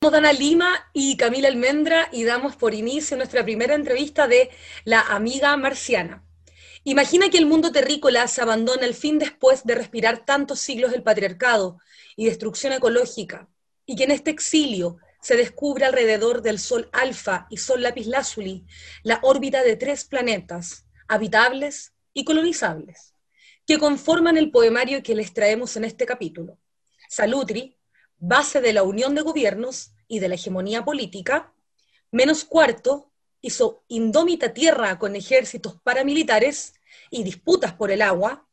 Somos Dana Lima y Camila Almendra y damos por inicio nuestra primera entrevista de La Amiga Marciana. Imagina que el mundo terrícola se abandona al fin después de respirar tantos siglos del patriarcado y destrucción ecológica, y que en este exilio se descubre alrededor del Sol Alfa y Sol Lapislázuli la órbita de tres planetas, habitables y colonizables, que conforman el poemario que les traemos en este capítulo. Salutri, base de la unión de gobiernos y de la hegemonía política, menos cuarto hizo indómita tierra con ejércitos paramilitares y disputas por el agua,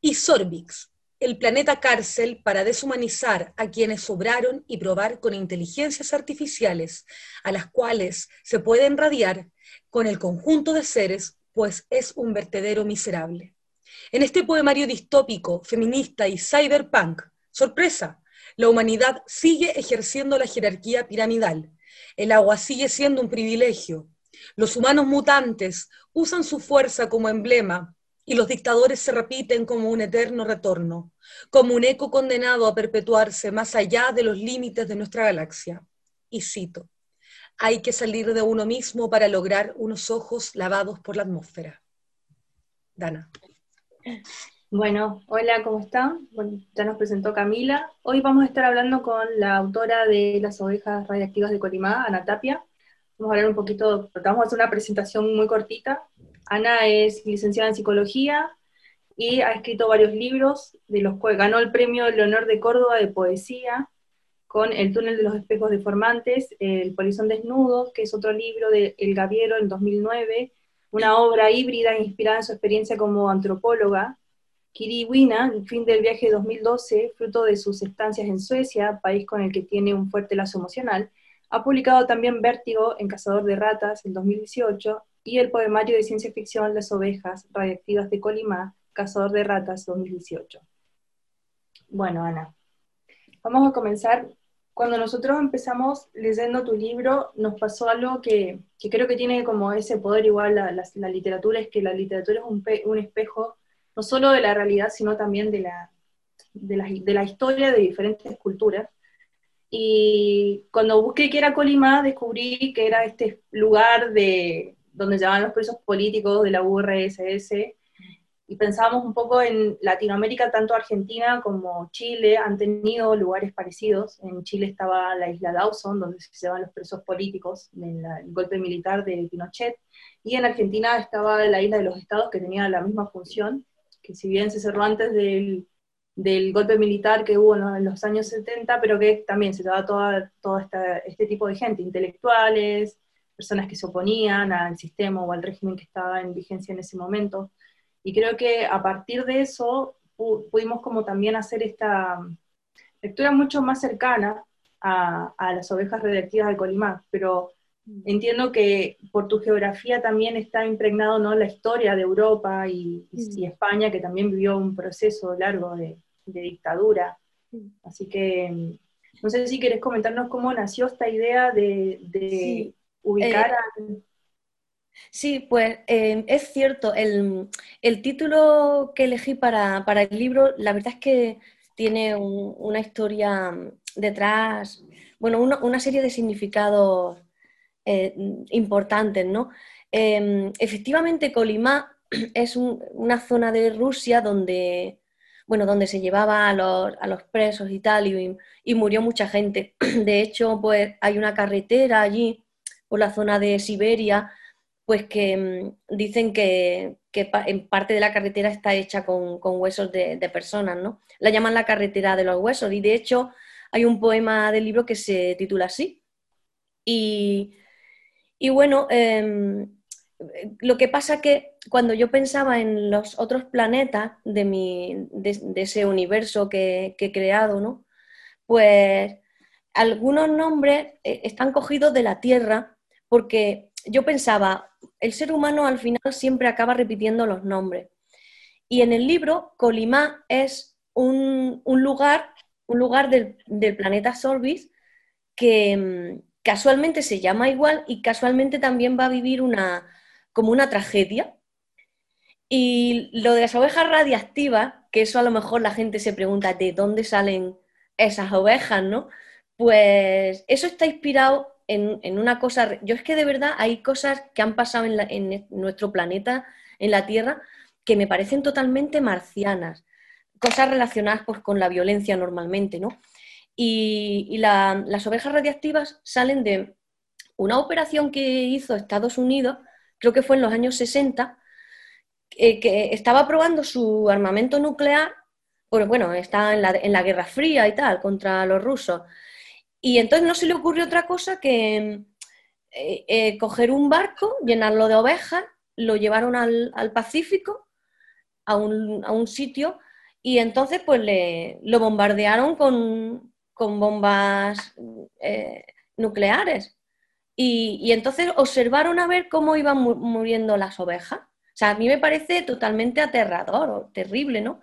y Sorbix, el planeta cárcel para deshumanizar a quienes sobraron y probar con inteligencias artificiales a las cuales se pueden radiar con el conjunto de seres, pues es un vertedero miserable. En este poemario distópico, feminista y cyberpunk, sorpresa, la humanidad sigue ejerciendo la jerarquía piramidal. El agua sigue siendo un privilegio. Los humanos mutantes usan su fuerza como emblema y los dictadores se repiten como un eterno retorno, como un eco condenado a perpetuarse más allá de los límites de nuestra galaxia. Y cito, hay que salir de uno mismo para lograr unos ojos lavados por la atmósfera. Dana. Bueno, hola, ¿cómo están? Bueno, ya nos presentó Camila. Hoy vamos a estar hablando con la autora de Las ovejas radiactivas de Colimá, Ana Tapia. Vamos a hablar un poquito, vamos a hacer una presentación muy cortita. Ana es licenciada en psicología y ha escrito varios libros, de los cuales ganó el premio Leonor de Córdoba de poesía, con El túnel de los espejos deformantes, El polizón desnudo, que es otro libro de El Gaviero en 2009, una obra híbrida inspirada en su experiencia como antropóloga, Kiriwina, el fin del viaje 2012, fruto de sus estancias en Suecia, país con el que tiene un fuerte lazo emocional, ha publicado también Vértigo en Cazador de Ratas en 2018 y el poemario de ciencia ficción Las ovejas radiactivas de Colima, Cazador de Ratas 2018. Bueno, Ana, vamos a comenzar. Cuando nosotros empezamos leyendo tu libro, nos pasó algo que, creo que tiene como ese poder igual la, la, literatura, es que la literatura es un, un espejo no solo de la realidad, sino también de la, de la, historia de diferentes culturas. Y cuando busqué qué era Colima, descubrí que era este lugar de, donde llevaban los presos políticos de la URSS, y pensábamos un poco en Latinoamérica, tanto Argentina como Chile han tenido lugares parecidos. En Chile estaba la isla Dawson, donde se llevan los presos políticos del golpe militar de Pinochet, y en Argentina estaba la isla de los estados, que tenía la misma función, que si bien se cerró antes del, golpe militar que hubo en los años 70, pero que también se daba todo toda este tipo de gente, intelectuales, personas que se oponían al sistema o al régimen que estaba en vigencia en ese momento. Y creo que a partir de eso pudimos como también hacer esta lectura mucho más cercana a, a las ovejas radiactivas de Colimá, pero entiendo que por tu geografía también está impregnado ¿no? la historia de Europa y, España, que también vivió un proceso largo de, dictadura. Así que no sé si querés comentarnos cómo nació esta idea de, ubicar eh, Sí, pues em, es cierto, el, título que elegí para, el libro, la verdad es que tiene una historia detrás, bueno, una serie de significados eh, importantes, ¿no? Em, efectivamente, Kolimá es una zona de Rusia donde, bueno, donde se llevaba a los, presos y tal, y, murió mucha gente. De hecho, pues hay una carretera allí, por la zona de Siberia, pues que em, dicen que, en parte de la carretera está hecha con, huesos de, de, personas, ¿no? La llaman la carretera de los huesos, y de hecho hay un poema del libro que se titula así. Y, y bueno, em, lo que pasa que cuando yo pensaba en los otros planetas de, mi, de, ese universo que, he creado, ¿no? pues algunos nombres eh, están cogidos de la Tierra porque yo pensaba, el ser humano al final siempre acaba repitiendo los nombres. Y en el libro, Colimá es un, lugar, un lugar del, del planeta Solvis que, em, casualmente se llama igual y casualmente también va a vivir una, como una tragedia. Y lo de las ovejas radiactivas, que eso a lo mejor la gente se pregunta de dónde salen esas ovejas, ¿no? Pues eso está inspirado en, una cosa, yo es que de verdad hay cosas que han pasado en, nuestro planeta, en la Tierra, que me parecen totalmente marcianas, cosas relacionadas pues, con la violencia normalmente, ¿no? Y, las ovejas radiactivas salen de una operación que hizo Estados Unidos, creo que fue en los años 60, eh, que estaba probando su armamento nuclear, pues, bueno, está en la, en la Guerra Fría y tal, contra los rusos, y entonces no se le ocurrió otra cosa que eh, eh, coger un barco, llenarlo de ovejas, lo llevaron al, Pacífico, a un, sitio, y entonces pues le, lo bombardearon con, bombas eh, nucleares. Y, entonces observaron a ver cómo iban muriendo las ovejas. O sea, a mí me parece totalmente aterrador o terrible, ¿no?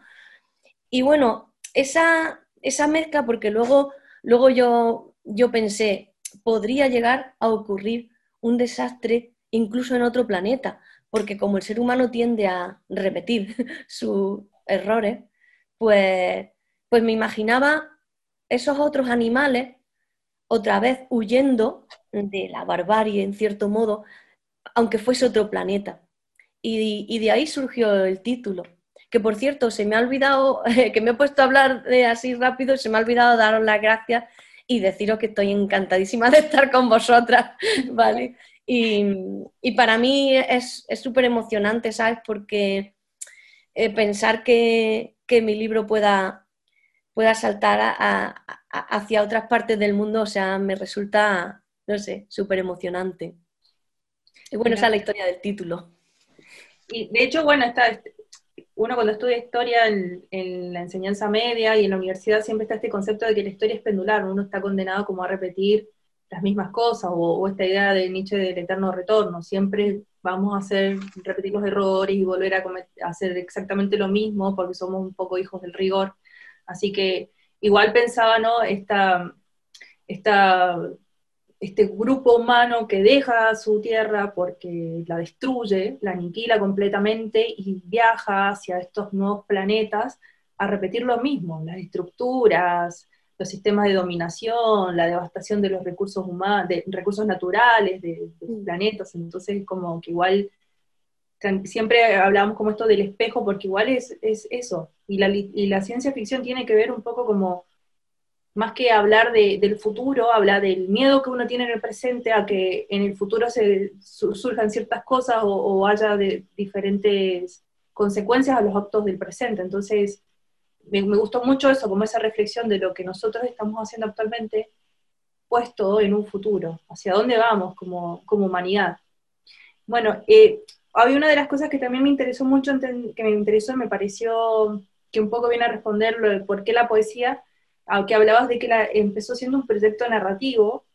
Y bueno, esa, esa mezcla, porque luego, luego yo yo pensé, podría llegar a ocurrir un desastre incluso en otro planeta, porque como el ser humano tiende a repetir sus errores, pues, pues me imaginaba esos otros animales otra vez huyendo de la barbarie, en cierto modo, aunque fuese otro planeta. Y, de ahí surgió el título. Que por cierto, se me ha olvidado, que me he puesto a hablar de así rápido, se me ha olvidado daros las gracias y deciros que estoy encantadísima de estar con vosotras, ¿vale? Y, para mí es súper emocionante, ¿sabes? Porque eh, pensar que, mi libro pueda, pueda saltar hacia otras partes del mundo, o sea, me resulta, no sé, súper emocionante. Y bueno, esa es la historia del título. Y de hecho, bueno, está, uno cuando estudia historia en, la enseñanza media y en la universidad siempre está este concepto de que la historia es pendular, uno está condenado como a repetir las mismas cosas, o, esta idea de Nietzsche del eterno retorno, siempre vamos a hacer, repetir los errores y volver a, a hacer exactamente lo mismo, porque somos un poco hijos del rigor, así que igual pensaba, ¿no? Esta, esta este grupo humano que deja su tierra porque la destruye, la aniquila completamente y viaja hacia estos nuevos planetas a repetir lo mismo, las estructuras, los sistemas de dominación, la devastación de los recursos humanos, de recursos naturales de, los mm. planetas, entonces como que igual siempre hablamos como esto del espejo porque igual es, es eso, y la, y la ciencia ficción tiene que ver un poco como más que hablar del futuro, habla del miedo que uno tiene en el presente a que en el futuro surjan ciertas cosas o, haya diferentes consecuencias a los actos del presente. Entonces, me, gustó mucho eso, como esa reflexión de lo que nosotros estamos haciendo actualmente, puesto en un futuro, hacia dónde vamos como, como humanidad. Bueno, eh, había una de las cosas que también me interesó mucho, que me interesó, me pareció que un poco viene a responder lo de por qué la poesía, aunque hablabas de que la, empezó siendo un proyecto narrativo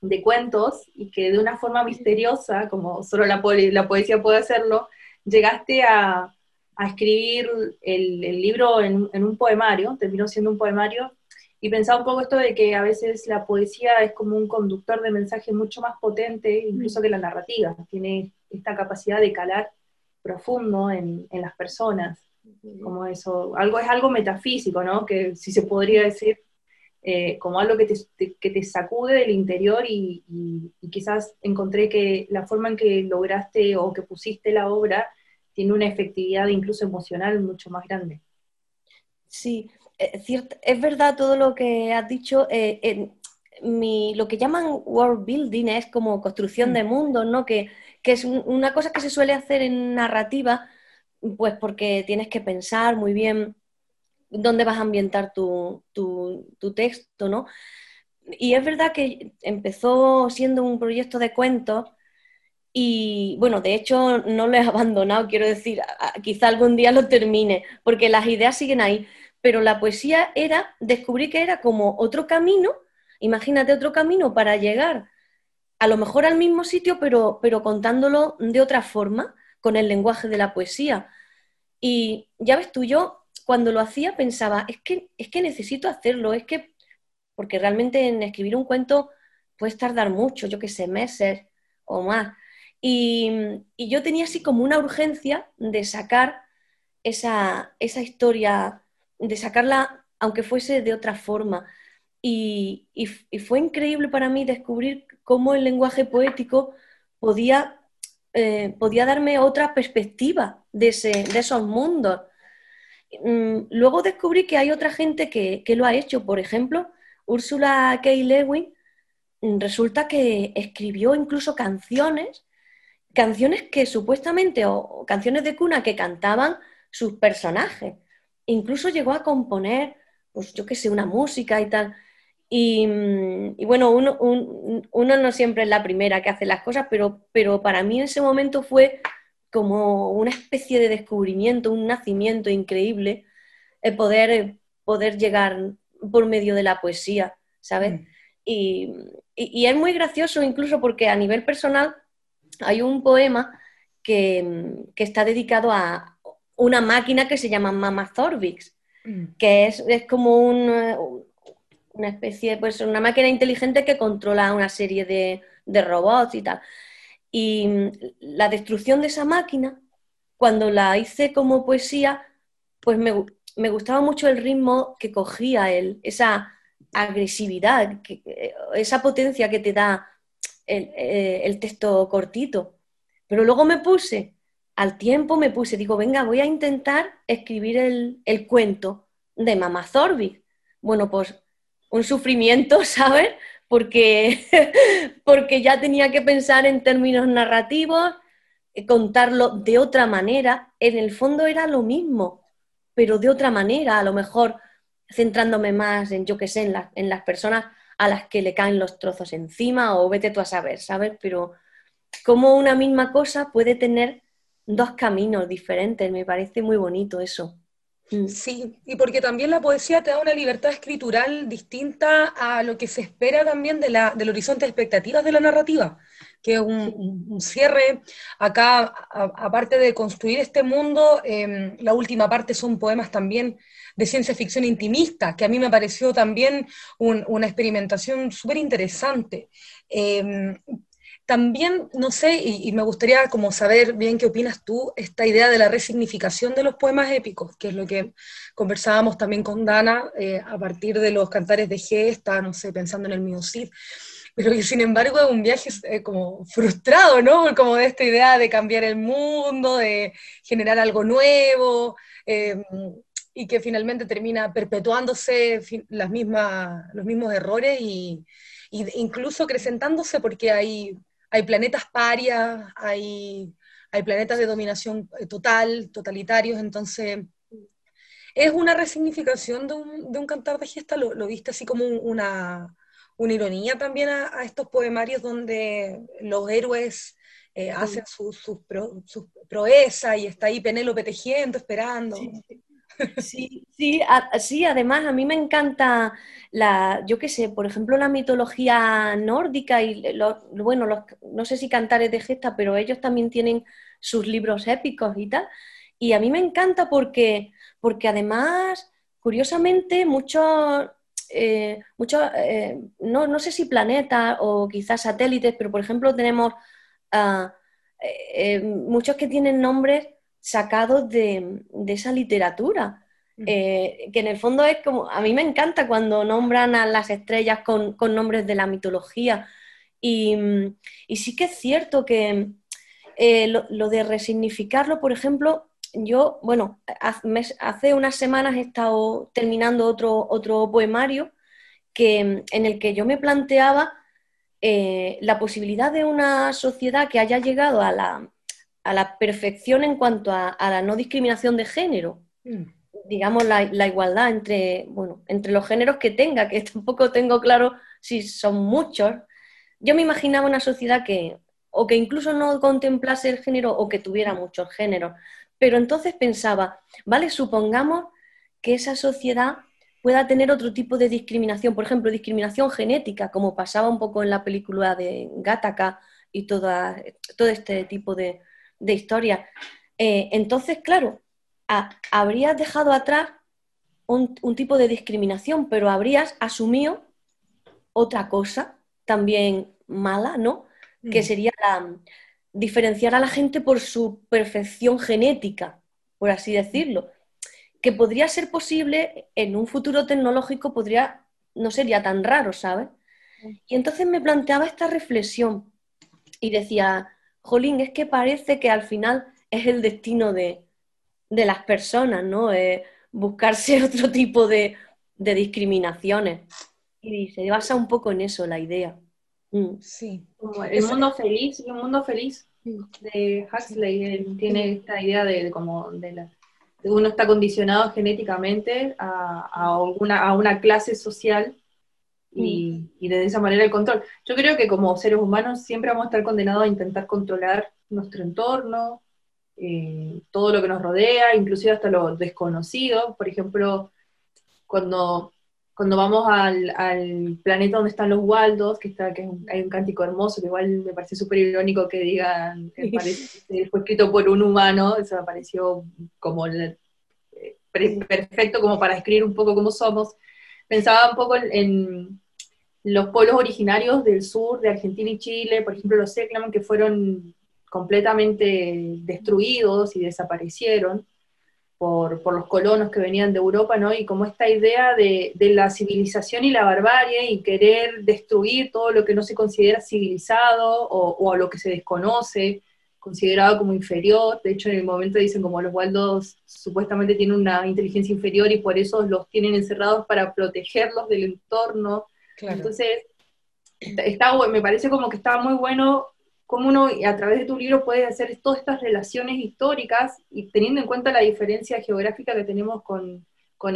de cuentos y que de una forma misteriosa, como solo la, la poesía puede hacerlo, llegaste a, a escribir el, el libro en, en, un poemario, terminó siendo un poemario, y pensaba un poco esto de que a veces la poesía es como un conductor de mensaje mucho más potente, incluso que la narrativa, tiene esta capacidad de calar profundo en, en las personas como eso, algo es algo metafísico, ¿no? Que si se podría decir, eh, como algo que te, que te, sacude del interior y, quizás encontré que la forma en que lograste o que pusiste la obra tiene una efectividad incluso emocional mucho más grande. Sí, es, cierto, es verdad todo lo que has dicho. Eh, mi, lo que llaman world building es como construcción mm. de mundos, ¿no? Que, que es una cosa que se suele hacer en narrativa, pues porque tienes que pensar muy bien dónde vas a ambientar tu, texto, ¿no? Y es verdad que empezó siendo un proyecto de cuentos y bueno, de hecho no lo he abandonado, quiero decir, quizá algún día lo termine, porque las ideas siguen ahí, pero la poesía era, descubrí que era como otro camino, imagínate otro camino para llegar a lo mejor al mismo sitio, pero, pero contándolo de otra forma con el lenguaje de la poesía. Y ya ves tú, yo cuando lo hacía pensaba, es que, es que necesito hacerlo, es que, porque realmente en escribir un cuento puedes tardar mucho, yo qué sé, meses o más. Y, yo tenía así como una urgencia de sacar esa, esa historia, de sacarla aunque fuese de otra forma. y, fue increíble para mí descubrir cómo el lenguaje poético podía, eh, podía darme otra perspectiva de, esos mundos. Mm, luego descubrí que hay otra gente que, lo ha hecho. Por ejemplo, Úrsula K. Lewin mm, resulta que escribió incluso canciones, canciones que supuestamente, o canciones de cuna que cantaban sus personajes. Incluso llegó a componer, pues yo qué sé, una música y tal. Y, bueno, uno, no siempre es la primera que hace las cosas, pero, pero para mí en ese momento fue como una especie de descubrimiento, un nacimiento increíble, el poder, poder llegar por medio de la poesía, ¿sabes? Mm. Y, es muy gracioso incluso porque a nivel personal hay un poema que, está dedicado a una máquina que se llama Mama Zorbix, mm. que es, es como un, una especie, pues una máquina inteligente que controla una serie de, robots y tal. Y mm, la destrucción de esa máquina, cuando la hice como poesía, pues me, gustaba mucho el ritmo que cogía él, esa agresividad, eh, esa potencia que te da eh, el, texto cortito. Pero luego me puse, al tiempo me puse, digo, venga, voy a intentar escribir el, cuento de Mamá Zorbi. Bueno, pues un sufrimiento, ¿sabes? Porque, porque ya tenía que pensar en términos narrativos, eh, contarlo de otra manera. En el fondo era lo mismo, pero de otra manera, a lo mejor centrándome más en, yo qué sé, en, en las personas a las que le caen los trozos encima o vete tú a saber, ¿sabes? Pero cómo una misma cosa puede tener dos caminos diferentes, me parece muy bonito eso. Mm. Sí, y porque también la poesía te da una libertad escritural distinta a lo que se espera también de la, del horizonte de expectativas de la narrativa, que es un, cierre. Acá, aparte de construir este mundo, em, la última parte son poemas también de ciencia ficción intimista, que a mí me pareció también una experimentación súper interesante. Em, también, no sé, y, me gustaría como saber bien qué opinas tú, esta idea de la resignificación de los poemas épicos, que es lo que conversábamos también con Dana eh, a partir de los cantares de Gesta, no sé, pensando en el mío Cid, pero que sin embargo es un viaje eh, como frustrado, ¿no? Como de esta idea de cambiar el mundo, de generar algo nuevo, eh, y que finalmente termina perpetuándose las mismas, los mismos errores y, y incluso acrecentándose porque hay hay planetas parias, hay, hay planetas de dominación eh, total, totalitarios, entonces es una resignificación de un, de un cantar de gesta, lo, viste así como una, una ironía también a, estos poemarios donde los héroes eh, hacen sus su, su proezas y está ahí Penélope tejiendo, esperando. Sí, sí, sí, además a mí me encanta la, yo qué sé, por ejemplo, la mitología nórdica y bueno, los, no sé si cantares de gesta, pero ellos también tienen sus libros épicos y tal. Y a mí me encanta porque, porque además, curiosamente, muchos, eh, muchos eh, no, sé si planetas o quizás satélites, pero por ejemplo tenemos ah, eh, muchos que tienen nombres sacados de, esa literatura. Eh, que en el fondo es como, a mí me encanta cuando nombran a las estrellas con, nombres de la mitología. Y, sí que es cierto que eh, lo, de resignificarlo, por ejemplo, yo, bueno, hace unas semanas he estado terminando otro, otro poemario que, en el que yo me planteaba eh, la posibilidad de una sociedad que haya llegado a la, a la perfección en cuanto a, la no discriminación de género. Mm. Digamos, la, igualdad entre, bueno, entre los géneros que tenga, que tampoco tengo claro si son muchos. Yo me imaginaba una sociedad que, o que incluso no contemplase el género o que tuviera muchos géneros. Pero entonces pensaba, vale, supongamos que esa sociedad pueda tener otro tipo de discriminación, por ejemplo, discriminación genética, como pasaba un poco en la película de Gattaca y toda, todo este tipo de, de historia. Eh, entonces, claro, habrías dejado atrás un, tipo de discriminación, pero habrías asumido otra cosa también mala, ¿no? Que mm. sería diferenciar a la gente por su perfección genética, por así decirlo. Que podría ser posible en un futuro tecnológico, podría no sería tan raro, ¿sabes? Y entonces me planteaba esta reflexión y decía, Jolín, es que parece que al final es el destino de, las personas, ¿no? buscarse otro tipo de, discriminaciones. Y se basa un poco en eso la idea. Mm. Sí. el mundo feliz y un mundo feliz de Huxley tiene esta idea de, como de, la, uno está condicionado genéticamente a, una, a una clase social y, y, de esa manera el control. Yo creo que como seres humanos siempre vamos a estar condenados a intentar controlar nuestro entorno, eh, todo lo que nos rodea, inclusive hasta lo desconocido. Por ejemplo, cuando, cuando vamos al, al planeta donde están los Waldos, que, está, que hay un cántico hermoso, que igual me parece súper irónico que digan, que fue escrito por un humano, eso me pareció como eh, perfecto como para escribir un poco cómo somos. Pensaba un poco en, los pueblos originarios del sur, de Argentina y Chile, por ejemplo los Seclaman, que fueron completamente destruidos y desaparecieron por, los colonos que venían de Europa, ¿no? Y como esta idea de, la civilización y la barbarie y querer destruir todo lo que no se considera civilizado o, o lo que se desconoce, considerado como inferior. De hecho, en el momento dicen como los Waldos supuestamente tienen una inteligencia inferior y por eso los tienen encerrados para protegerlos del entorno. Entonces, está, me parece como que está muy bueno cómo uno a través de tu libro puede hacer todas estas relaciones históricas y teniendo en cuenta la diferencia geográfica que tenemos con,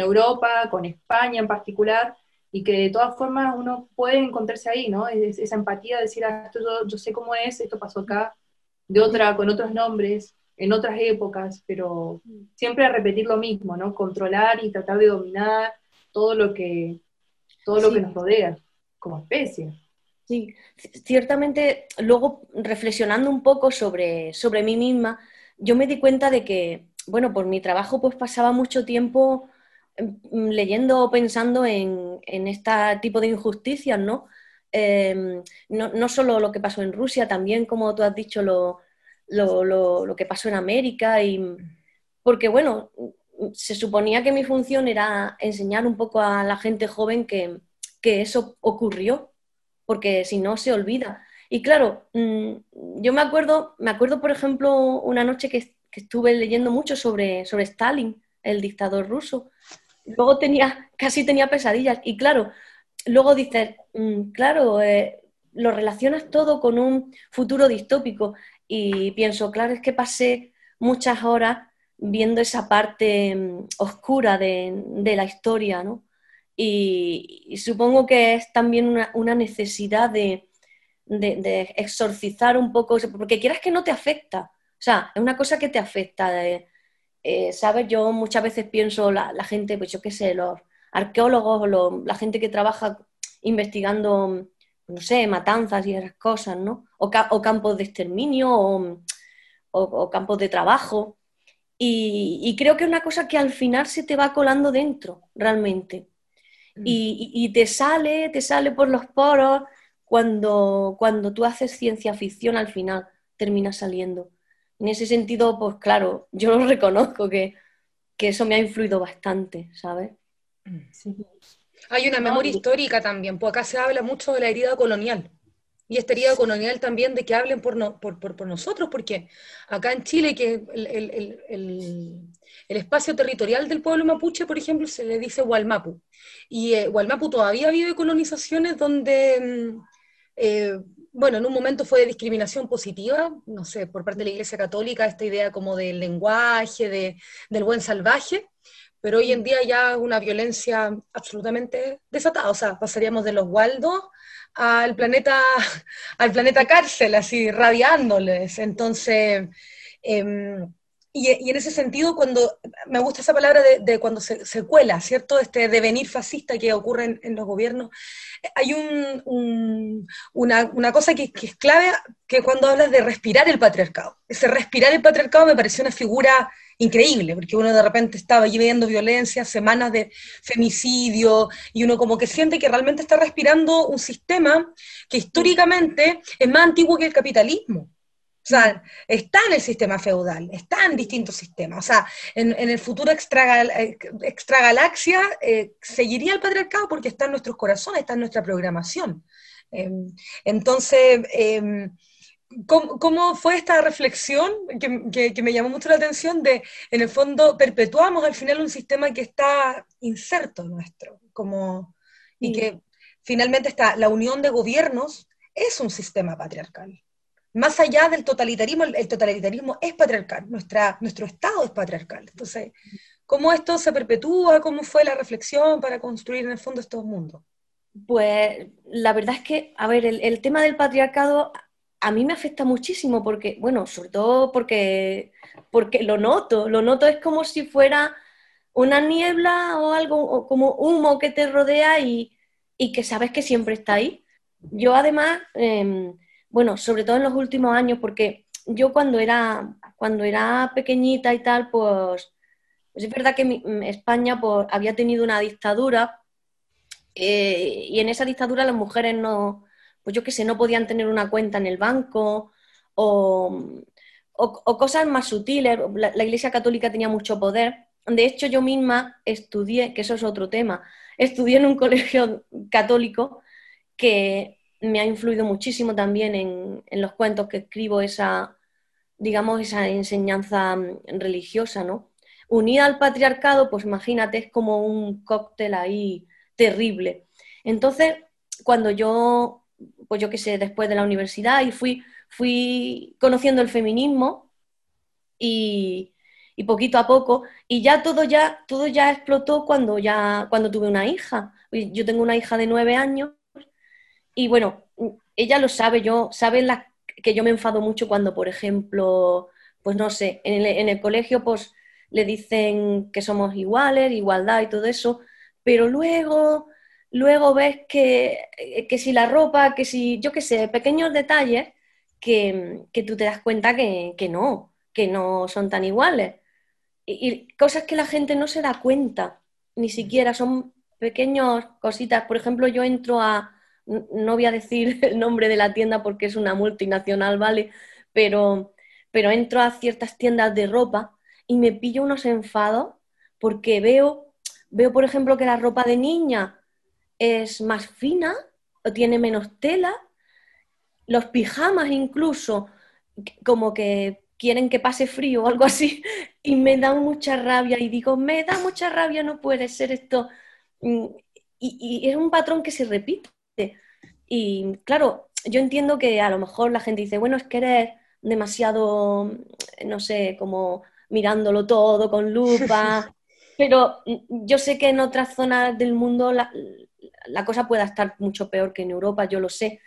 Europa, con España en particular, y que de todas formas uno puede encontrarse ahí, ¿no? esa empatía de decir, ah, esto yo, sé cómo es, esto pasó acá, de otra, con otros nombres, en otras épocas, pero siempre a repetir lo mismo, ¿no? Controlar y tratar de dominar todo lo que, todo lo que nos rodea como especie. Sí, ciertamente luego reflexionando un poco sobre, sobre mí misma, yo me di cuenta de que, bueno, por mi trabajo pues pasaba mucho tiempo em, leyendo o pensando en, en este tipo de injusticias, em, ¿no? ¿no? solo lo que pasó en Rusia, también, como tú has dicho, lo, lo, que pasó en América. Y, porque, bueno, se suponía que mi función era enseñar un poco a la gente joven que, que eso ocurrió porque si no se olvida. Y claro, mm, yo me acuerdo, me acuerdo, por ejemplo, una noche que, estuve leyendo mucho sobre, sobre Stalin, el dictador ruso. Luego tenía, casi tenía pesadillas. Y claro, luego dices, mm, claro, eh, lo relacionas todo con un futuro distópico. Y pienso, claro, es que pasé muchas horas viendo esa parte mm, oscura de, de la historia, ¿no? Y, supongo que es también una, necesidad de, exorcizar un poco, porque quieras que no te afecta. O sea, es una cosa que te afecta. Eh, ¿Sabes? Yo muchas veces pienso, la, gente, pues yo qué sé, los arqueólogos, la gente que trabaja investigando, no sé, matanzas y esas cosas, ¿no? O, campos de exterminio o, campos de trabajo. Y, y, creo que es una cosa que al final se te va colando dentro, realmente. Mm. y, te sale, te sale por los poros cuando, cuando tú haces ciencia ficción al final termina saliendo. En ese sentido, pues claro, yo lo reconozco que, eso me ha influido bastante, ¿sabes? Hay una memoria histórica también, pues acá se habla mucho de la herida colonial. Y esta herida colonial también de que hablen por, por, nosotros, porque acá en Chile, que el, espacio territorial del pueblo mapuche, por ejemplo, se le dice Hualmapu. Y eh, Hualmapu todavía vive colonizaciones donde, mm, eh, bueno, en un momento fue de discriminación positiva, no sé, por parte de la Iglesia Católica, esta idea como del lenguaje, de, del buen salvaje, pero hoy en día ya es una violencia absolutamente desatada, o sea, pasaríamos de los Waldos al planeta, al planeta cárcel, así radiándoles. Entonces, em, y, en ese sentido, cuando me gusta esa palabra de, cuando se, cuela, ¿cierto? Este devenir fascista que ocurre en, los gobiernos, hay un, una, una, cosa que, que, es clave, que cuando hablas de respirar el patriarcado. Ese respirar el patriarcado me pareció una figura increíble, porque uno de repente estaba viviendo violencia, semanas de femicidio, y uno como que siente que realmente está respirando un sistema que históricamente es más antiguo que el capitalismo. O sea, está en el sistema feudal, está en distintos sistemas. O sea, en, el futuro extragalaxia eh, seguiría el patriarcado porque está en nuestros corazones, está en nuestra programación. Em, entonces, em, ¿cómo, fue esta reflexión que, me llamó mucho la atención de, en el fondo, perpetuamos al final un sistema que está inserto nuestro, como, y que finalmente está la unión de gobiernos es un sistema patriarcal. Más allá del totalitarismo, el totalitarismo es patriarcal, nuestra, nuestro Estado es patriarcal. Entonces, ¿cómo esto se perpetúa? ¿Cómo fue la reflexión para construir en el fondo estos mundos? Pues la verdad es que, a ver, el, tema del patriarcado a mí me afecta muchísimo porque, bueno, sobre todo porque, porque lo noto, lo noto es como si fuera una niebla o algo, como humo que te rodea y, que sabes que siempre está ahí. Yo además, em, bueno, sobre todo en los últimos años, porque yo cuando era, cuando era pequeñita y tal, pues, es verdad que España pues, había tenido una dictadura eh, y en esa dictadura las mujeres no, pues yo qué sé, no podían tener una cuenta en el banco o, cosas más sutiles. La, Iglesia Católica tenía mucho poder. De hecho, yo misma estudié, que eso es otro tema, estudié en un colegio católico que me ha influido muchísimo también en, en los cuentos que escribo, esa, digamos, esa enseñanza religiosa, ¿no? Unida al patriarcado, pues imagínate, es como un cóctel ahí terrible. Entonces, cuando yo, pues yo qué sé, después de la universidad y fui, fui conociendo el feminismo y, poquito a poco, y ya todo ya, todo ya explotó cuando ya, cuando tuve una hija. Yo tengo una hija de nueve años y bueno, ella lo sabe, yo, sabe la, que yo me enfado mucho cuando, por ejemplo, pues no sé, en el, en el colegio pues le dicen que somos iguales, igualdad y todo eso, pero luego, luego ves que, que si la ropa, que si, yo qué sé, pequeños detalles que, tú te das cuenta que, no, que no son tan iguales. Y, cosas que la gente no se da cuenta, ni siquiera son pequeñas cositas. Por ejemplo, yo entro a, no voy a decir el nombre de la tienda porque es una multinacional, ¿vale? Pero, pero entro a ciertas tiendas de ropa y me pillo unos enfados porque veo Veo, por ejemplo, que la ropa de niña es más fina o tiene menos tela. Los pijamas incluso, como que quieren que pase frío o algo así, y me da mucha rabia y digo, me da mucha rabia, no puede ser esto. Mm, y, es un patrón que se repite. Y claro, yo entiendo que a lo mejor la gente dice, bueno, es que eres demasiado, no sé, como mirándolo todo con lupa, pero mm, yo sé que en otras zonas del mundo la, cosa pueda estar mucho peor que en Europa, yo lo sé.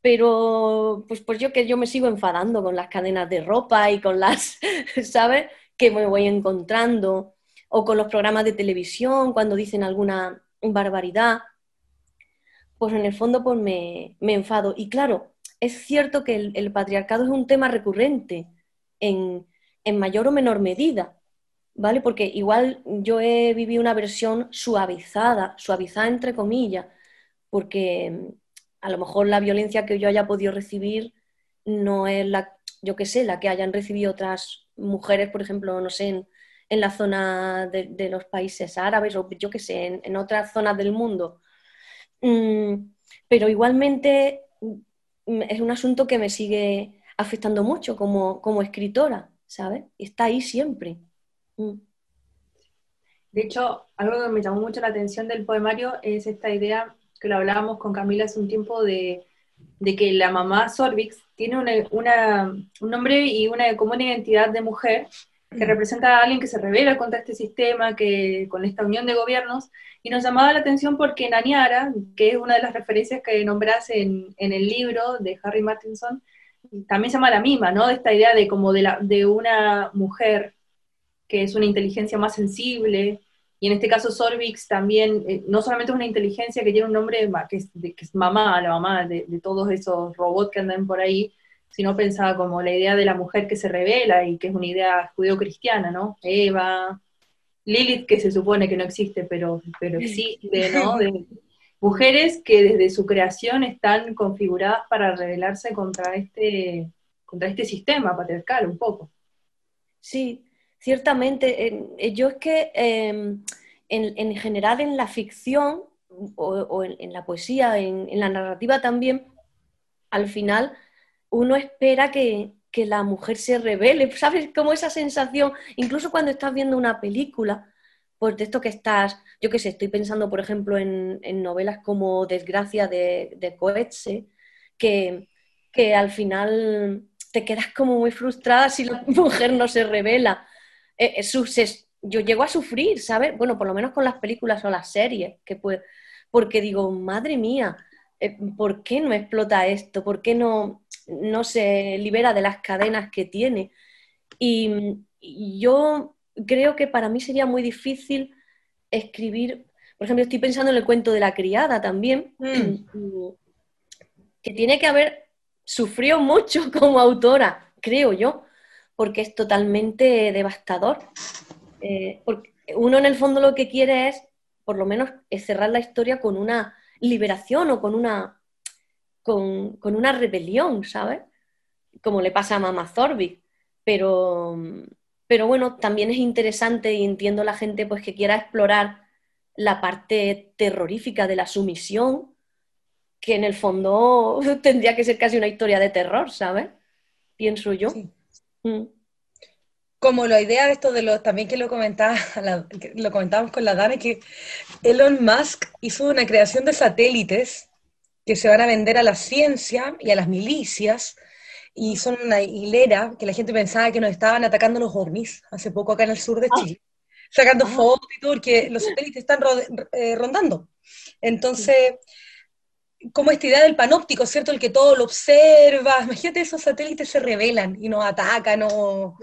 Pero pues, pues yo que yo me sigo enfadando con las cadenas de ropa y con las, ¿sabes? Que me voy encontrando. O con los programas de televisión cuando dicen alguna barbaridad. Pues en el fondo pues me, enfado. Y claro, es cierto que el, patriarcado es un tema recurrente en, en mayor o menor medida ¿vale? Porque igual yo he vivido una versión suavizada, suavizada entre comillas, porque mm, a lo mejor la violencia que yo haya podido recibir no es la, yo qué sé, la que hayan recibido otras mujeres, por ejemplo, no sé, en, la zona de, los países árabes o yo qué sé, en, otras zonas del mundo. Mm, pero igualmente mm, es un asunto que me sigue afectando mucho como, como escritora, ¿sabes? Está ahí siempre. Mm. De hecho, algo que me llamó mucho la atención del poemario es esta idea que lo hablábamos con Camila hace un tiempo de, que la mamá Sorbix tiene un nombre y una, como una identidad de mujer que mm. representa a alguien que se revela contra este sistema, que con esta unión de gobiernos, y nos llamaba la atención porque Naniara, que es una de las referencias que nombras en, en el libro de Harry Martinson, también se llama la misma, ¿no? De esta idea de como de, la, de una mujer que es una inteligencia más sensible, y en este caso Sorbix también, eh, no solamente es una inteligencia que tiene un nombre que es, que es mamá, la mamá de, todos esos robots que andan por ahí, sino pensaba como la idea de la mujer que se revela y que es una idea judeo-cristiana, ¿no? Eva, Lilith, que se supone que no existe, pero, pero existe, ¿no? De mujeres que desde su creación están configuradas para rebelarse contra este contra este sistema patriarcal un poco. Sí, ciertamente. yo es que em, en, general en la ficción o, en, la poesía, en, la narrativa también, al final uno espera que, la mujer se revele, ¿sabes? Como esa sensación, incluso cuando estás viendo una película, pues de esto que estás, yo qué sé, estoy pensando, por ejemplo, en, novelas como Desgracia de, de Coetze, que, que al final te quedas como muy frustrada si la mujer no se revela. Eh, eh, yo llego a sufrir, ¿sabes? Bueno, por lo menos con las películas o las series, que pues, porque digo, madre mía, eh, ¿por qué no explota esto? ¿Por qué no, no se libera de las cadenas que tiene? Y, yo creo que para mí sería muy difícil escribir, por ejemplo, estoy pensando en el cuento de la criada también, mm. que tiene que haber sufrió mucho como autora, creo yo, porque es totalmente devastador. Eh, uno en el fondo lo que quiere es, por lo menos, cerrar la historia con una liberación o con una, con, una rebelión, ¿sabes? Como le pasa a Mama Zorbi. Pero, pero bueno, también es interesante y entiendo la gente pues, que quiera explorar la parte terrorífica de la sumisión que en el fondo tendría que ser casi una historia de terror, ¿sabes? Pienso yo. Mm. Como la idea de esto de los, también que lo comentaba, lo comentábamos con la Dana, que Elon Musk hizo una creación de satélites que se van a vender a la ciencia y a las milicias, y son una hilera que la gente pensaba que nos estaban atacando los ovnis hace poco acá en el sur de ah. Chile, sacando ah. fotos y todo, porque los satélites están eh, rondando. Entonces, como esta idea del panóptico, ¿cierto? El que todo lo observa. Imagínate, esos satélites se revelan y nos atacan o,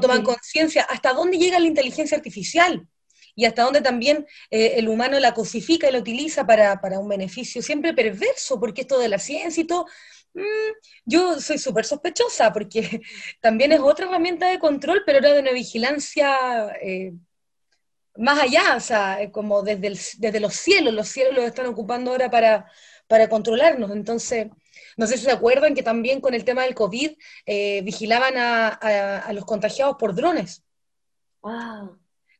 toman conciencia. ¿Hasta dónde llega la inteligencia artificial? Y hasta dónde también eh, el humano la cosifica y la utiliza para, un beneficio siempre perverso, porque esto de la ciencia y todo, mm, yo soy súper sospechosa, porque también es otra herramienta de control, pero era de una vigilancia eh, más allá, o sea, como desde, desde los cielos, los cielos los están ocupando ahora para para controlarnos. Entonces, no sé si se acuerdan que también con el tema del COVID eh, vigilaban a, los contagiados por drones.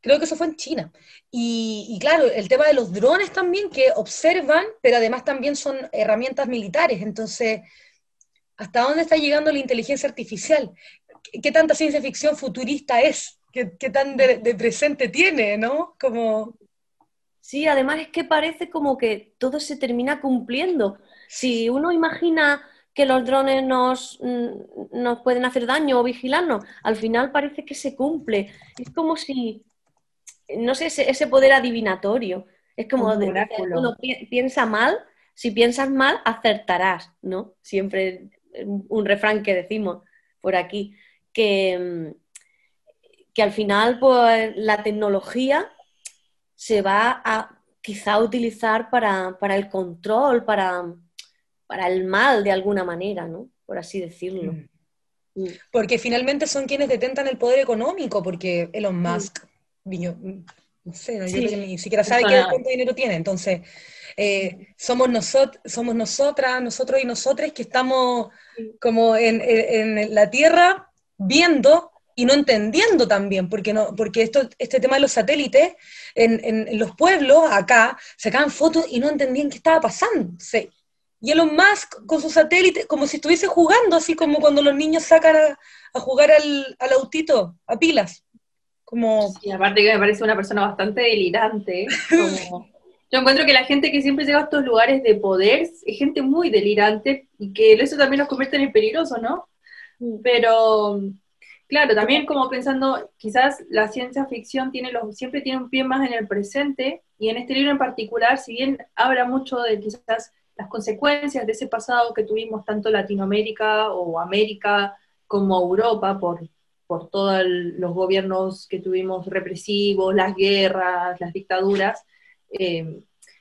Creo que eso fue en China. Y, claro, el tema de los drones también, que observan, pero además también son herramientas militares. Entonces, ¿hasta dónde está llegando la inteligencia artificial? ¿Qué, tanta ciencia ficción futurista es? ¿Qué, tan de, de, presente tiene, no? Como... Sí, además es que parece como que todo se termina cumpliendo. Si uno imagina que los drones nos, mm, nos pueden hacer daño o vigilarnos, al final parece que se cumple. Es como si, no sé, ese, poder adivinatorio. Es como, uno piensa mal, si piensas mal, acertarás, ¿no? Siempre un refrán que decimos por aquí, que, mm, que al final pues, la tecnología se va a quizá utilizar para, el control, para, para, el mal de alguna manera, ¿no? Por así decirlo. Mm. Mm. Porque finalmente son quienes detentan el poder económico, porque Elon mm. Musk, no sé, ni siquiera sabe qué cuánto dinero tiene. Entonces, eh, somos, nosotros, somos nosotras, nosotros y nosotras que estamos como en, en, la Tierra viendo y no entendiendo también, porque, no, porque esto, este tema de los satélites, en, los pueblos acá, sacaban fotos y no entendían qué estaba pasando. Sí. Y Elon Musk con sus satélites, como si estuviese jugando, así como cuando los niños sacan a, jugar al, autito, a pilas. Como... Y aparte que me parece una persona bastante delirante. Yo encuentro que la gente que siempre llega a estos lugares de poder es gente muy delirante y que eso también los convierte en peligrosos, ¿no? Mm. Pero Claro, también como pensando, quizás la ciencia ficción tiene siempre tiene un pie más en el presente, y en este libro en particular, si bien habla mucho de quizás las consecuencias de ese pasado que tuvimos tanto Latinoamérica o América como Europa por, por todos los gobiernos que tuvimos represivos, las guerras, las dictaduras, eh,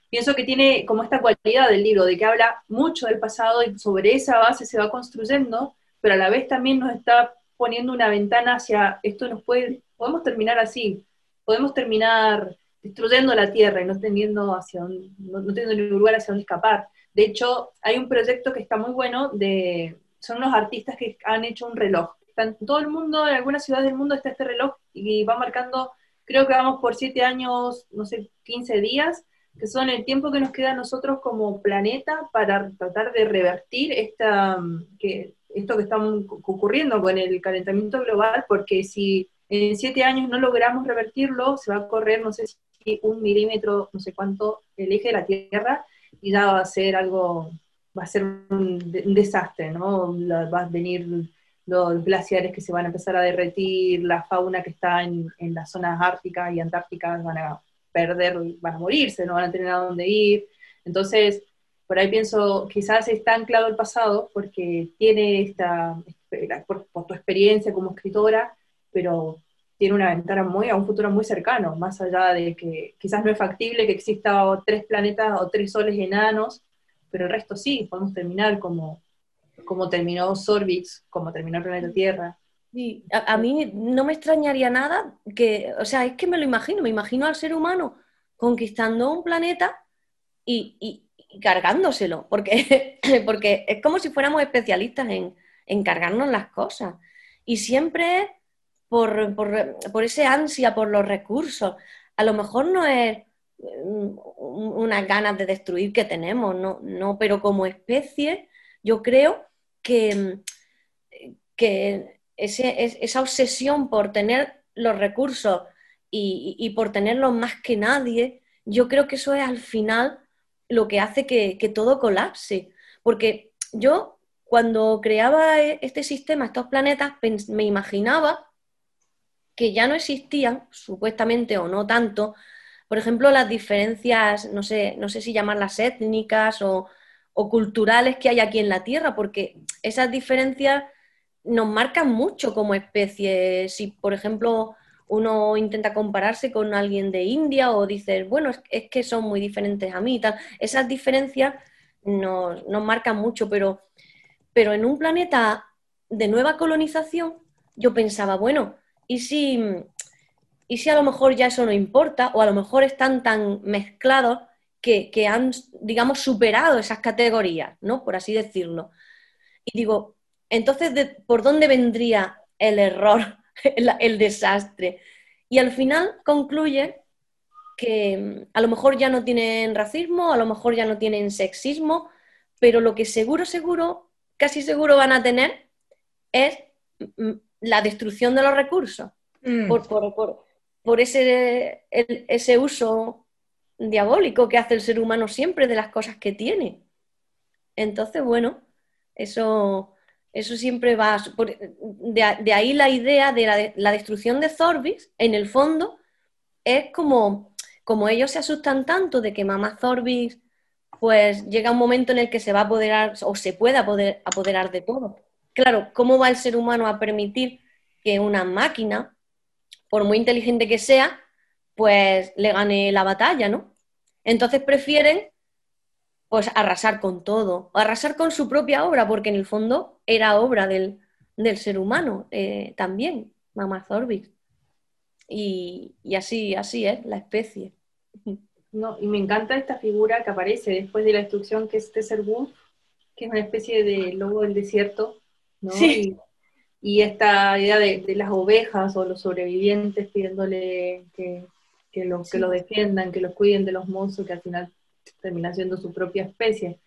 pienso que tiene como esta cualidad del libro, de que habla mucho del pasado y sobre esa base se va construyendo, pero a la vez también nos está poniendo una ventana hacia esto nos puede, podemos terminar así, podemos terminar destruyendo la tierra y no teniendo hacia no, teniendo ningún lugar hacia dónde escapar. De hecho, hay un proyecto que está muy bueno de, son unos artistas que han hecho un reloj. en todo el mundo, en algunas ciudades del mundo está este reloj y va marcando, creo que vamos por siete años, no sé, 15 días, que son el tiempo que nos queda a nosotros como planeta para tratar de revertir esta, que, esto que está ocurriendo con el calentamiento global, porque si en siete años no logramos revertirlo, se va a correr, no sé si un milímetro, no sé cuánto, el eje de la Tierra, y ya va a ser algo, va a ser un, desastre, ¿no? va a venir los glaciares que se van a empezar a derretir, la fauna que está en, en las zonas árticas y antárticas van a perder, van a morirse, no van a tener a dónde ir. Entonces, por ahí pienso, quizás está anclado el pasado porque tiene esta, por, tu experiencia como escritora, pero tiene una ventana muy a un futuro muy cercano, más allá de que quizás no es factible que exista tres planetas o tres soles enanos, pero el resto sí, podemos terminar como, como terminó Sorbix, como terminó el planeta Tierra. Sí, a, mí no me extrañaría nada que, o sea, es que me lo imagino, me imagino al ser humano conquistando un planeta y, cargándoselo, porque, porque es como si fuéramos especialistas en, en cargarnos las cosas. Y siempre por, por, por, ese ansia por los recursos. A lo mejor no es mm, unas ganas de destruir que tenemos, no, no, pero como especie yo creo que, que esa obsesión por tener los recursos y, por tenerlos más que nadie, yo creo que eso es al final lo que hace que, todo colapse. Porque yo, cuando creaba e, este sistema, estos planetas, me imaginaba que ya no existían, supuestamente o no tanto, por ejemplo, las diferencias, no sé, no sé si llamarlas étnicas o, o culturales que hay aquí en la Tierra, porque esas diferencias nos marcan mucho como especie. Si, por ejemplo, uno intenta compararse con alguien de India o dices, bueno, es, que son muy diferentes a mí y tal, esas diferencias nos, marcan mucho, pero, pero en un planeta de nueva colonización, yo pensaba, bueno, ¿y si, ¿y si a lo mejor ya eso no importa? O a lo mejor están tan mezclados que, que han, digamos, superado esas categorías, ¿no? Por así decirlo. Y digo, entonces, ¿por dónde vendría el error, el, desastre? Y al final concluye que mm, a lo mejor ya no tienen racismo, a lo mejor ya no tienen sexismo, pero lo que seguro, seguro, casi seguro van a tener es mm, la destrucción de los recursos mm. por, ese, ese uso diabólico que hace el ser humano siempre de las cosas que tiene. Entonces, bueno, eso eso siempre va... de, ahí la idea de la, destrucción de Zorbis, en el fondo, es como, como ellos se asustan tanto de que mamá Zorbis pues llega un momento en el que se va a apoderar o se puede apoderar de todo. Claro, ¿cómo va el ser humano a permitir que una máquina, por muy inteligente que sea, pues le gane la batalla, ¿no? Entonces prefieren pues arrasar con todo, arrasar con su propia obra, porque en el fondo era obra del, ser humano eh, también, Mamá Zorbix. Y, así, así es la especie. No, y me encanta esta figura que aparece después de la destrucción, que es Tesser Wolf, que es una especie de lobo del desierto, ¿no? Y, esta idea de, las ovejas o los sobrevivientes pidiéndole que, que, lo, que lo defiendan, que los cuiden de los monstruos, que al final termina siendo su propia especie.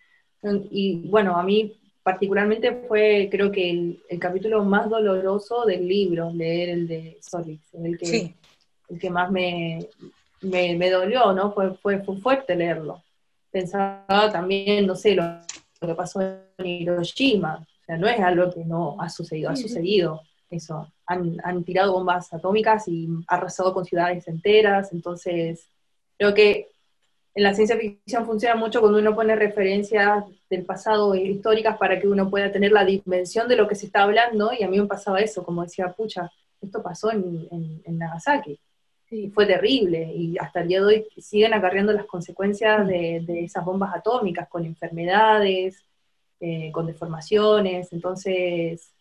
Y bueno, a mí particularmente fue creo que el, capítulo más doloroso del libro, leer el de Solix, el que, el que más me, me, dolió, ¿no? Fue, fue, fue, fuerte leerlo. Pensaba también, no sé, lo, lo, que pasó en Hiroshima, o sea, no es algo que no ha sucedido, ha sucedido eso. Han, han tirado bombas atómicas y arrasado con ciudades enteras, entonces creo que en la ciencia ficción funciona mucho cuando uno pone referencias del pasado históricas para que uno pueda tener la dimensión de lo que se está hablando, y a mí me pasaba eso, como decía, pucha, esto pasó en, Nagasaki, y fue terrible, y hasta el día de hoy siguen acarreando las consecuencias de, esas bombas atómicas, con enfermedades, eh, con deformaciones, entonces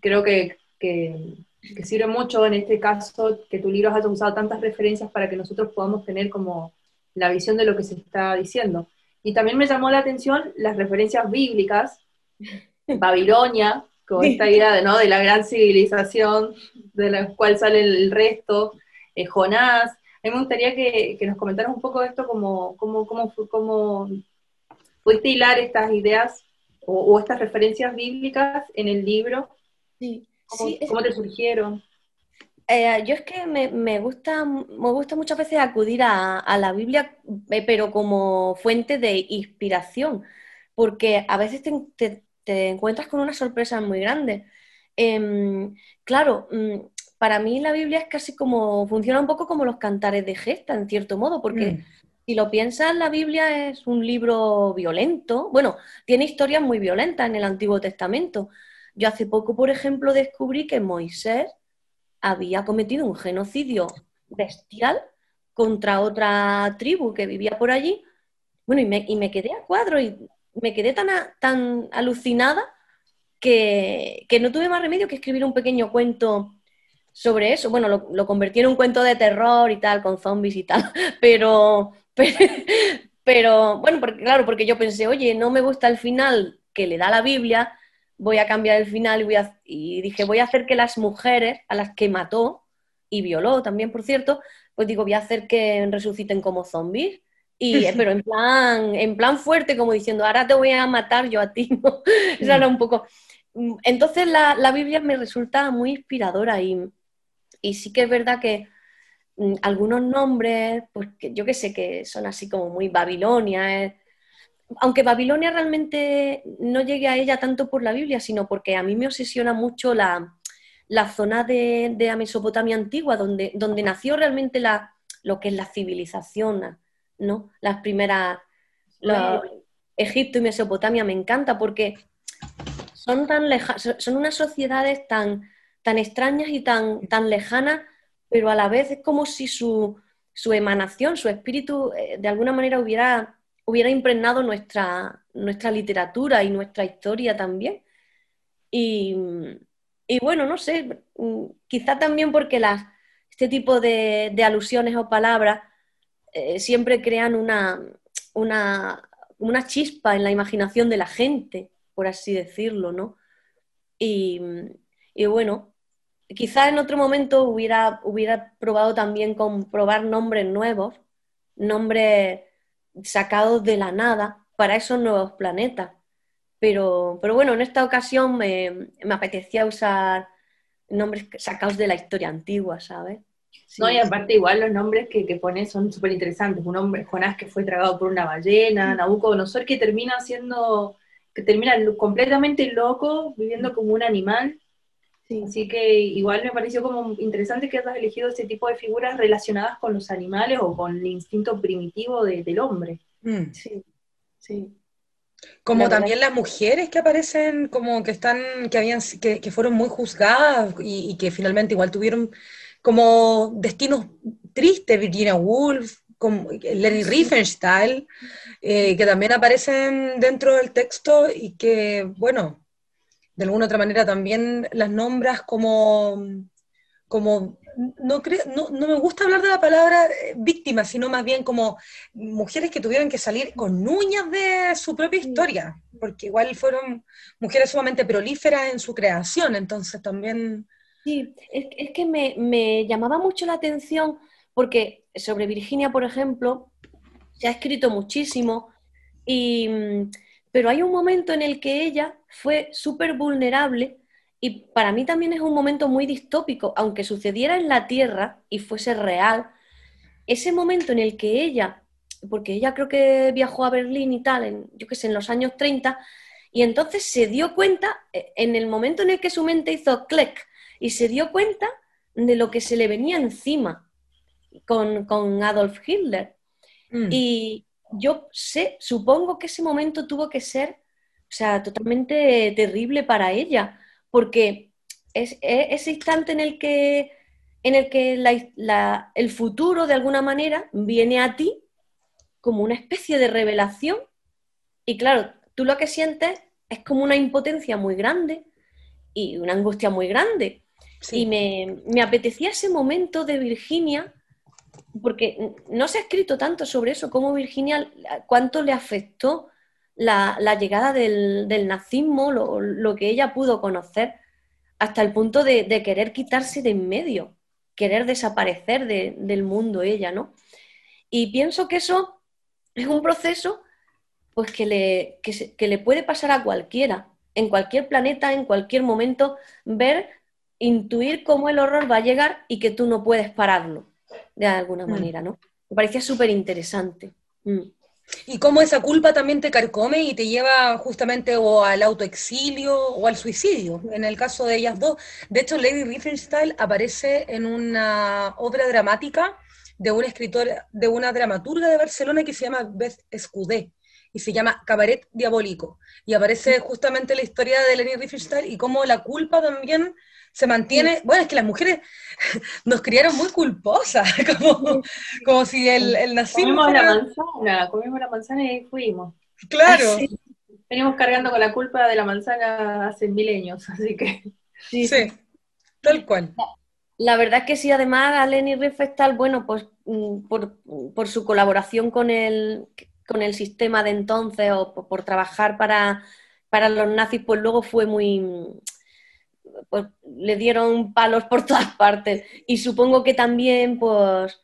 creo que, que, que sirve mucho en este caso que tu libro haya usado tantas referencias para que nosotros podamos tener como la visión de lo que se está diciendo. Y también me llamó la atención las referencias bíblicas, Babilonia, con esta idea de, ¿no? de la gran civilización de la cual sale el resto, eh, Jonás. A mí me gustaría que, nos comentaras un poco de esto, cómo, cómo, cómo, cómo pudiste hilar estas ideas o, estas referencias bíblicas en el libro. Sí. ¿Cómo, te surgieron? Eh, yo es que me, gusta, me gusta muchas veces acudir a, la Biblia, eh, pero como fuente de inspiración, porque a veces te, te encuentras con una sorpresa muy grande. Em, claro, mm, para mí la Biblia es casi como, funciona un poco como los cantares de gesta, en cierto modo, porque mm. si lo piensas, la Biblia es un libro violento. Bueno, tiene historias muy violentas en el Antiguo Testamento. Yo hace poco, por ejemplo, descubrí que Moisés había cometido un genocidio bestial contra otra tribu que vivía por allí. Bueno, y me, y me quedé a cuadro y me quedé tan, tan alucinada que, no tuve más remedio que escribir un pequeño cuento sobre eso. Bueno, lo, convertí en un cuento de terror y tal, con zombies y tal, pero, pero, bueno, porque, claro, porque yo pensé, oye, no me gusta el final que le da la Biblia, voy a cambiar el final y, voy a, y dije, voy a hacer que las mujeres a las que mató y violó también, por cierto, pues digo, voy a hacer que resuciten como zombies. Y, eh, pero en plan, en plan fuerte, como diciendo, ahora te voy a matar yo a ti, ¿no? Eso era un poco... Mm, entonces la, la, Biblia me resulta muy inspiradora y, y sí que es verdad que mm, algunos nombres, pues yo que sé, que son así como muy Babilonia, eh, aunque Babilonia realmente no llegue a ella tanto por la Biblia, sino porque a mí me obsesiona mucho la, la zona de, de, la Mesopotamia antigua, donde, donde nació realmente la, lo que es la civilización ¿no? Las primeras, Egipto y Mesopotamia me encanta porque son tan son unas sociedades tan, tan extrañas y tan, tan lejanas, pero a la vez es como si su, emanación, su espíritu, eh, de alguna manera hubiera, hubiera impregnado nuestra, nuestra literatura y nuestra historia también. Y, bueno, no sé, quizá también porque este tipo de, alusiones o palabras eh, siempre crean una, una, chispa en la imaginación de la gente, por así decirlo, ¿no? Y, bueno, quizás en otro momento hubiera, hubiera probado también con probar nombres nuevos, nombres sacados de la nada para esos nuevos planetas. Pero, pero bueno, en esta ocasión me, me apetecía usar nombres sacados de la historia antigua, ¿sabes? no, y aparte igual los nombres que, que pones son súper interesantes. Un hombre, Jonás, que fue tragado por una ballena, mm. Nabucodonosor, que termina siendo, que termina completamente loco, viviendo como un animal. Así que igual me pareció como interesante que hayas elegido ese tipo de figuras relacionadas con los animales o con el instinto primitivo del hombre. Mm. Sí, sí. Como también las mujeres que aparecen, como que están, que habían, que, que fueron muy juzgadas y, y, que finalmente igual tuvieron como destinos tristes, Virginia Woolf, como Lenny Riefenstahl, eh, que también aparecen dentro del texto y que, bueno, de alguna otra manera también las nombras como, como no, no, no, me gusta hablar de la palabra eh, víctima, sino más bien como mujeres que tuvieron que salir con uñas de su propia historia, porque igual fueron mujeres sumamente prolíferas en su creación, entonces también Sí, es, que me, llamaba mucho la atención porque sobre Virginia, por ejemplo, se ha escrito muchísimo, pero hay un momento en el que ella fue súper vulnerable y para mí también es un momento muy distópico, aunque sucediera en la Tierra y fuese real, ese momento en el que ella, porque ella creo que viajó a Berlín y tal, en, yo qué sé, en los años 30, y entonces se dio cuenta, eh, en el momento en el que su mente hizo clic, y se dio cuenta de lo que se le venía encima con, Adolf Hitler. Mm. Y yo sé, supongo que ese momento tuvo que ser, o sea, totalmente terrible para ella, porque es, ese instante en el que, en el, que el futuro de alguna manera viene a ti como una especie de revelación y claro, tú lo que sientes es como una impotencia muy grande y una angustia muy grande. Y me, apetecía ese momento de Virginia, porque no se ha escrito tanto sobre eso, cómo Virginia, cuánto le afectó la, llegada del, nazismo, lo, que ella pudo conocer, hasta el punto de, querer quitarse de en medio, querer desaparecer del mundo ella, ¿no? Y pienso que eso es un proceso pues que le, que le puede pasar a cualquiera, en cualquier planeta, en cualquier momento, ver, intuir cómo el horror va a llegar y que tú no puedes pararlo, de alguna mm. manera, ¿no? Me parecía súper interesante. Mm. Y cómo esa culpa también te carcome y te lleva justamente o al autoexilio o al suicidio, en el caso de ellas dos. De hecho, Lady Riefenstahl aparece en una obra dramática de una escritora, de una dramaturga de Barcelona que se llama Beth Escudé, y se llama Cabaret Diabólico. Y aparece justamente la historia de Lady Riefenstahl y cómo la culpa también se mantiene, bueno, es que las mujeres nos criaron muy culposas, como, como si el, el nazismo... Comimos la manzana, comimos la manzana y ahí fuimos. Claro. Venimos cargando con la culpa de la manzana hace milenios, así que... Sí, tal cual. La verdad es que sí, además a Leni Riefenstahl, bueno, pues mm, por, por, su colaboración con el, con el sistema de entonces o por, por trabajar para, para los nazis, pues luego fue muy pues le dieron palos por todas partes. Y supongo que también, pues,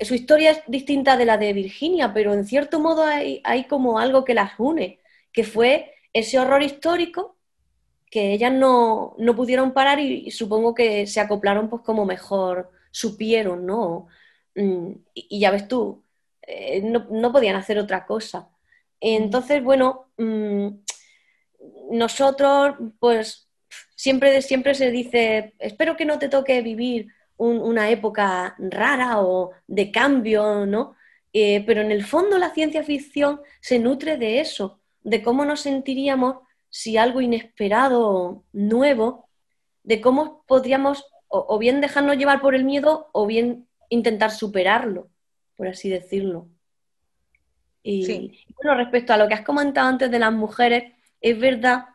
su historia es distinta de la de Virginia, pero en cierto modo hay, como algo que las une, que fue ese horror histórico que ellas no, pudieron parar y, supongo que se acoplaron pues como mejor supieron, ¿no? Mm, y, ya ves tú, eh, no, podían hacer otra cosa. Entonces, bueno, mm, nosotros pues siempre, siempre se dice, espero que no te toque vivir una época rara o de cambio, ¿no? Eh, pero en el fondo la ciencia ficción se nutre de eso, de cómo nos sentiríamos si algo inesperado, nuevo, de cómo podríamos o, bien dejarnos llevar por el miedo o bien intentar superarlo, por así decirlo. Y bueno, respecto a lo que has comentado antes de las mujeres, es verdad,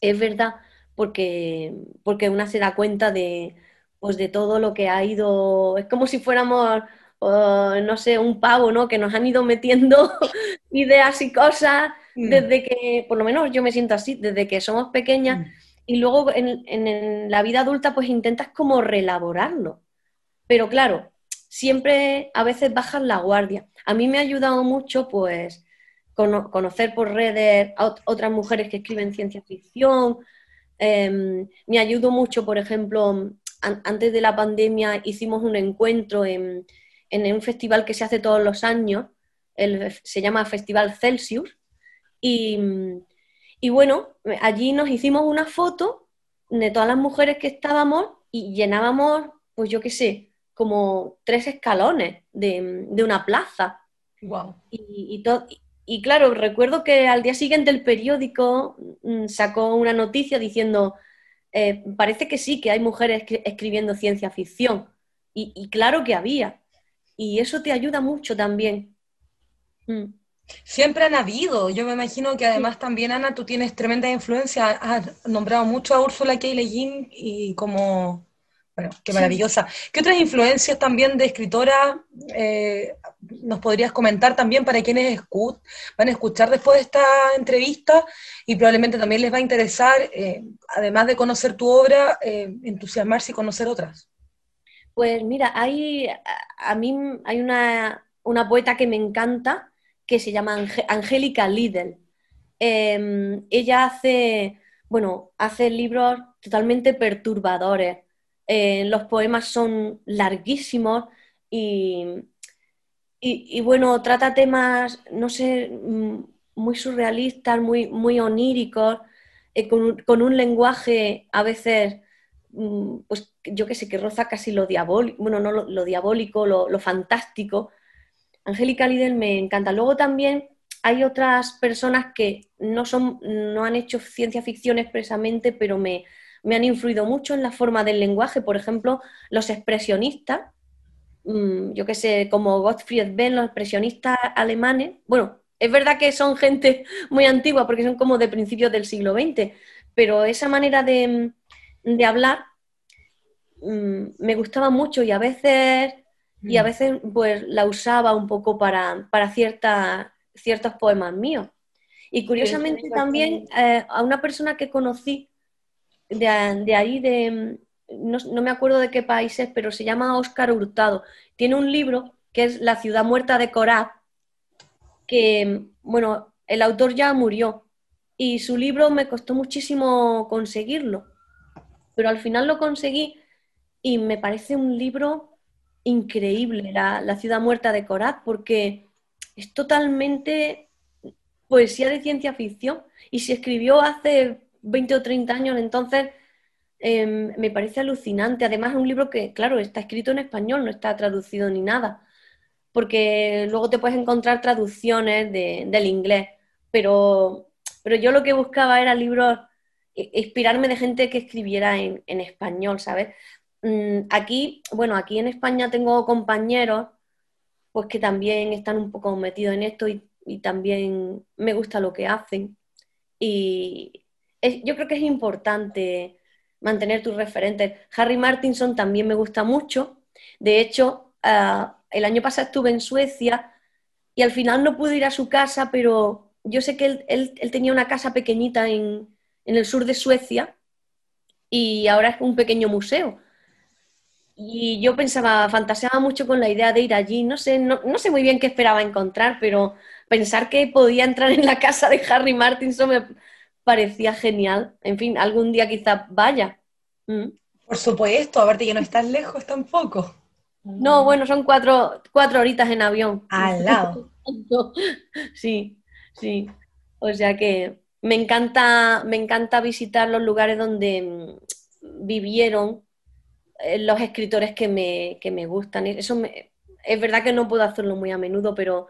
es verdad porque, porque una se da cuenta de, pues de todo lo que ha ido, es como si fuéramos, no sé, un pavo, ¿no? Que nos han ido metiendo ideas y cosas mm. desde que, por lo menos yo me siento así, desde que somos pequeñas mm. y luego en, en, la vida adulta pues intentas como relaborarlo. Pero claro, siempre a veces bajas la guardia. A mí me ha ayudado mucho pues conocer por redes a otras mujeres que escriben ciencia ficción, Em, me ayudó mucho, por ejemplo, antes de la pandemia hicimos un encuentro en, un festival que se hace todos los años, se llama Festival Celsius, y, bueno, allí nos hicimos una foto de todas las mujeres que estábamos y llenábamos, pues yo qué sé, como tres escalones de, una plaza. Wow. Y, y, y claro, recuerdo que al día siguiente el periódico mm, sacó una noticia diciendo, eh, parece que sí, que hay mujeres escribiendo ciencia ficción. Y, claro que había. Y eso te ayuda mucho también. Mm. Siempre han habido. Yo me imagino que además también, Ana, tú tienes tremenda influencia. Has nombrado mucho a Úrsula K. Le Guin y como bueno, qué maravillosa. ¿Qué otras influencias también de escritora eh, nos podrías comentar también para quienes van a escuchar después de esta entrevista y probablemente también les va a interesar, eh, además de conocer tu obra, eh, entusiasmarse y conocer otras? Pues mira, hay, a mí hay una, una poeta que me encanta que se llama Angélica Lidl. Em, ella hace, bueno, hace libros totalmente perturbadores eh, los poemas son larguísimos y, y, bueno, trata temas, no sé, mm, muy surrealistas, muy, muy oníricos, eh, con, un lenguaje a veces, mm, pues yo qué sé, que roza casi lo diabólico, bueno, no lo, diabólico, lo, fantástico. Angélica Lidl me encanta. Luego también hay otras personas que no, son, no han hecho ciencia ficción expresamente, pero me, me han influido mucho en la forma del lenguaje, por ejemplo, los expresionistas, mm, yo qué sé, como Gottfried Benn, los expresionistas alemanes, bueno, es verdad que son gente muy antigua porque son como de principios del siglo XX, pero esa manera de, hablar mm, me gustaba mucho y a veces, y a mm. veces pues la usaba un poco para, para ciertos poemas míos. Y curiosamente también eh, a una persona que conocí de, ahí, de, no, me acuerdo de qué países, pero se llama Óscar Hurtado. Tiene un libro que es La ciudad muerta de Coraz, que, bueno, el autor ya murió y su libro me costó muchísimo conseguirlo, pero al final lo conseguí y me parece un libro increíble, La, ciudad muerta de Coraz, porque es totalmente poesía de ciencia ficción y se escribió hace 20 o 30 años, entonces em, me parece alucinante. Además es un libro que, claro, está escrito en español, no está traducido ni nada, porque luego te puedes encontrar traducciones del inglés, pero, pero yo lo que buscaba era libros, inspirarme de gente que escribiera en, español, ¿sabes? Mm, aquí, bueno, aquí en España tengo compañeros pues que también están un poco metidos en esto y, también me gusta lo que hacen. Y yo creo que es importante mantener tus referentes. Harry Martinson también me gusta mucho. De hecho, ah, el año pasado estuve en Suecia y al final no pude ir a su casa, pero yo sé que él, tenía una casa pequeñita en, en el sur de Suecia y ahora es un pequeño museo. Y yo pensaba, fantaseaba mucho con la idea de ir allí. No sé, no, sé muy bien qué esperaba encontrar, pero pensar que podía entrar en la casa de Harry Martinson me parecía genial. En fin, algún día quizás vaya. Mm. Por supuesto, aparte que no estás lejos tampoco. No, bueno, son cuatro, cuatro horitas en avión. Al lado. sí, sí. O sea que me encanta, me encanta visitar los lugares donde mm, vivieron eh, los escritores que me, que me gustan. Eso es verdad que no puedo hacerlo muy a menudo, pero,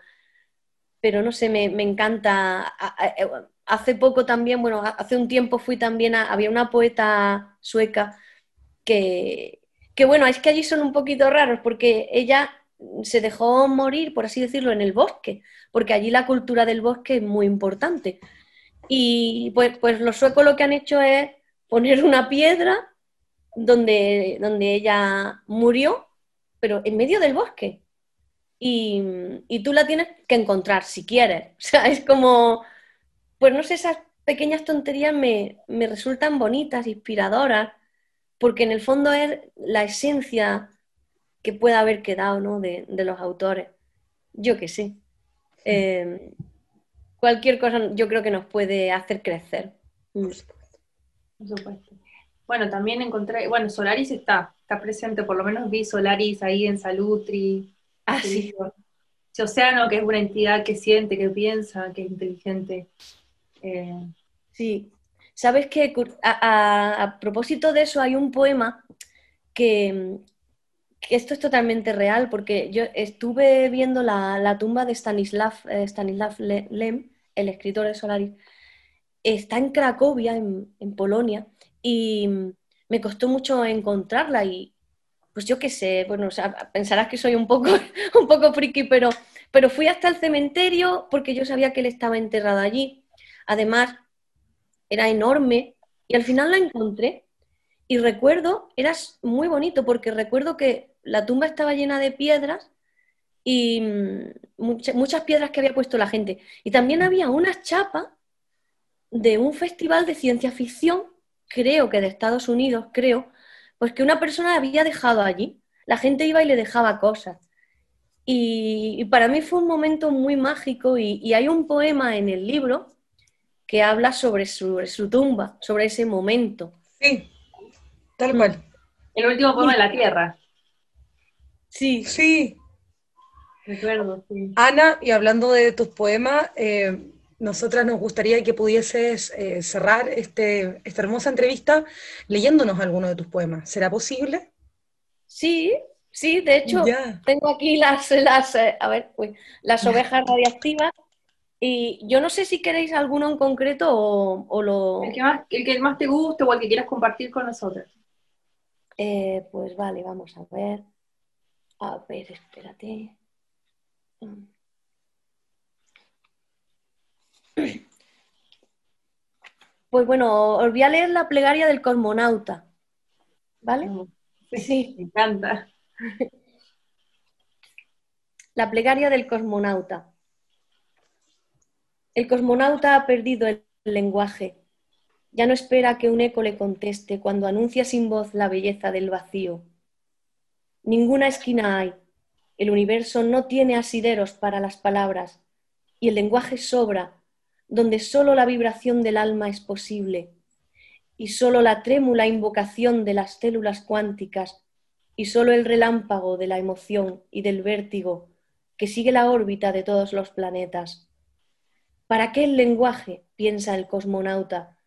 pero no sé, me, encanta. Hace poco también, bueno, hace un tiempo fui también a, había una poeta sueca que, que, bueno, es que allí son un poquito raros porque ella se dejó morir, por así decirlo, en el bosque, porque allí la cultura del bosque es muy importante. Y pues, pues los suecos lo que han hecho es poner una piedra donde, donde ella murió, pero en medio del bosque. Y, tú la tienes que encontrar si quieres. O sea, es como, pues no sé, esas pequeñas tonterías me, resultan bonitas, inspiradoras, porque en el fondo es la esencia que pueda haber quedado ¿no? de, los autores. Yo que sé. Em, cualquier cosa yo creo que nos puede hacer crecer. Por supuesto. Bueno, también encontré, bueno, Solaris está, está presente, por lo menos vi Solaris ahí en Salutri. Ah, sí. Océano, que es una entidad que siente, que piensa, que es inteligente. Sí. ¿Sabes qué? A, propósito de eso, hay un poema que, esto es totalmente real, porque yo estuve viendo la, tumba de Stanislav, eh, Stanislav Lem, el escritor de Solaris. Está en Cracovia, en, en Polonia, y me costó mucho encontrarla y pues yo qué sé, bueno, pensarás que soy un poco, un poco friki, pero, pero fui hasta el cementerio porque yo sabía que él estaba enterrado allí. Además, era enorme y al final la encontré y recuerdo, era muy bonito porque recuerdo que la tumba estaba llena de piedras y mm, muchas piedras que había puesto la gente. Y también había una chapa de un festival de ciencia ficción creo que de Estados Unidos, creo, pues que una persona había dejado allí. La gente iba y le dejaba cosas. Y, para mí fue un momento muy mágico y, hay un poema en el libro que habla sobre su, su tumba, sobre ese momento. Sí, tal cual. El último poema de la Tierra. Sí. Sí. Recuerdo, sí. Ana, y hablando de tus poemas, eh, nosotras nos gustaría que pudieses eh, cerrar este, esta hermosa entrevista leyéndonos alguno de tus poemas. ¿Será posible? Sí, sí, de hecho, tengo aquí las, las, eh, a ver, las ovejas radiactivas. Y yo no sé si queréis alguno en concreto o, lo... El que, más, el que, más, te guste o el que quieras compartir con nosotros. Eh, pues vale, vamos a ver. A ver, espérate. Mm. Pues bueno, os voy a leer la plegaria del cosmonauta. ¿Vale? Sí, me encanta. La plegaria del cosmonauta. El cosmonauta ha perdido el lenguaje. Ya no espera que un eco le conteste cuando anuncia sin voz la belleza del vacío. Ninguna esquina hay. El universo no tiene asideros para las palabras y el lenguaje sobra donde solo la vibración del alma es posible y solo la trémula invocación de las células cuánticas y solo el relámpago de la emoción y del vértigo que sigue la órbita de todos los planetas. ¿Para qué el lenguaje? piensa el cosmonauta,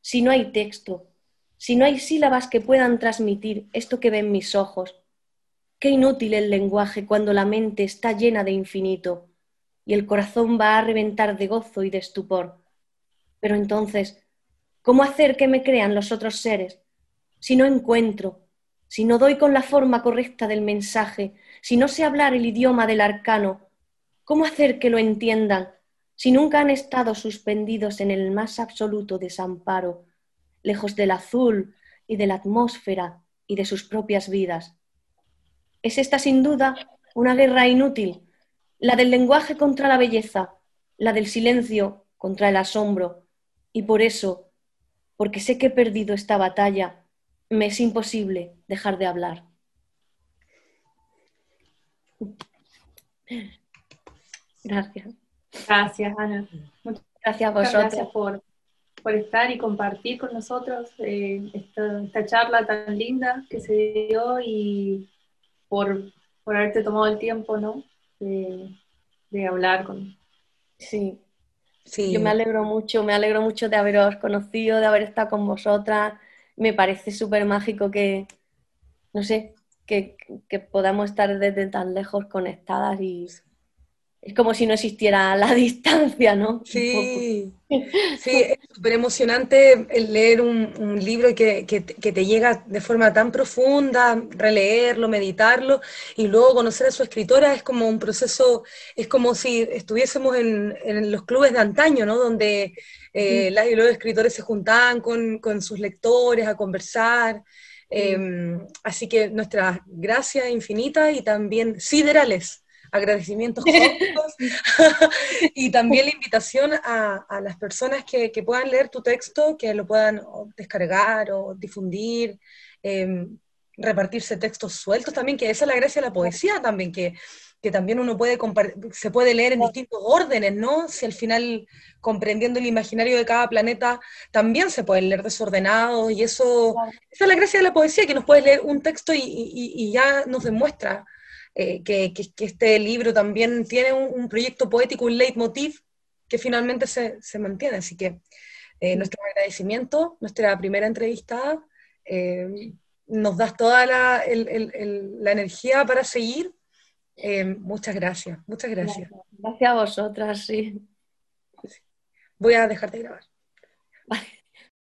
si no hay texto, si no hay sílabas que puedan transmitir esto que ven mis ojos. Qué inútil el lenguaje cuando la mente está llena de infinito y el corazón va a reventar de gozo y de estupor. Pero entonces, ¿cómo hacer que me crean los otros seres? Si no encuentro, si no doy con la forma correcta del mensaje, si no sé hablar el idioma del arcano, ¿cómo hacer que lo entiendan si nunca han estado suspendidos en el más absoluto desamparo, lejos del azul y de la atmósfera y de sus propias vidas? Es esta sin duda una guerra inútil la del lenguaje contra la belleza, la del silencio contra el asombro, y por eso, porque sé que he perdido esta batalla, me es imposible dejar de hablar. Gracias. Gracias, Ana. Muchas gracias a vosotros. Gracias por, por, estar y compartir con nosotros eh, esta, charla tan linda que se dio y por, por haberte tomado el tiempo, ¿no? de, hablar con... Sí. sí, yo me alegro mucho, me alegro mucho de haberos conocido, de haber estado con vosotras. Me parece súper mágico que, no sé, que, que, podamos estar desde tan lejos conectadas y, es como si no existiera la distancia, ¿no? Sí, sí, es súper emocionante leer un, libro que, que, te llega de forma tan profunda, releerlo, meditarlo y luego conocer a su escritora es como un proceso, es como si estuviésemos en, en los clubes de antaño, ¿no? Donde eh, las y los escritores se juntaban con, con sus lectores a conversar. Em, así que nuestras gracias infinitas y también siderales agradecimientos y también la invitación a, las personas que, puedan leer tu texto, que lo puedan descargar o difundir, em, repartirse textos sueltos también, que esa es la gracia de la poesía también, que, que también uno puede se puede leer en distintos órdenes, ¿no? Si al final, comprendiendo el imaginario de cada planeta, también se pueden leer desordenados, y eso, esa es la gracia de la poesía, que nos puede leer un texto y, y ya nos demuestra eh, que, este libro también tiene un, proyecto poético, un leitmotiv que finalmente se, mantiene. Así que eh, nuestro agradecimiento, nuestra primera entrevista, eh, nos das toda la, energía para seguir. muchas gracias, muchas gracias. Gracias a vosotras, sí. Voy a dejarte grabar. Vale.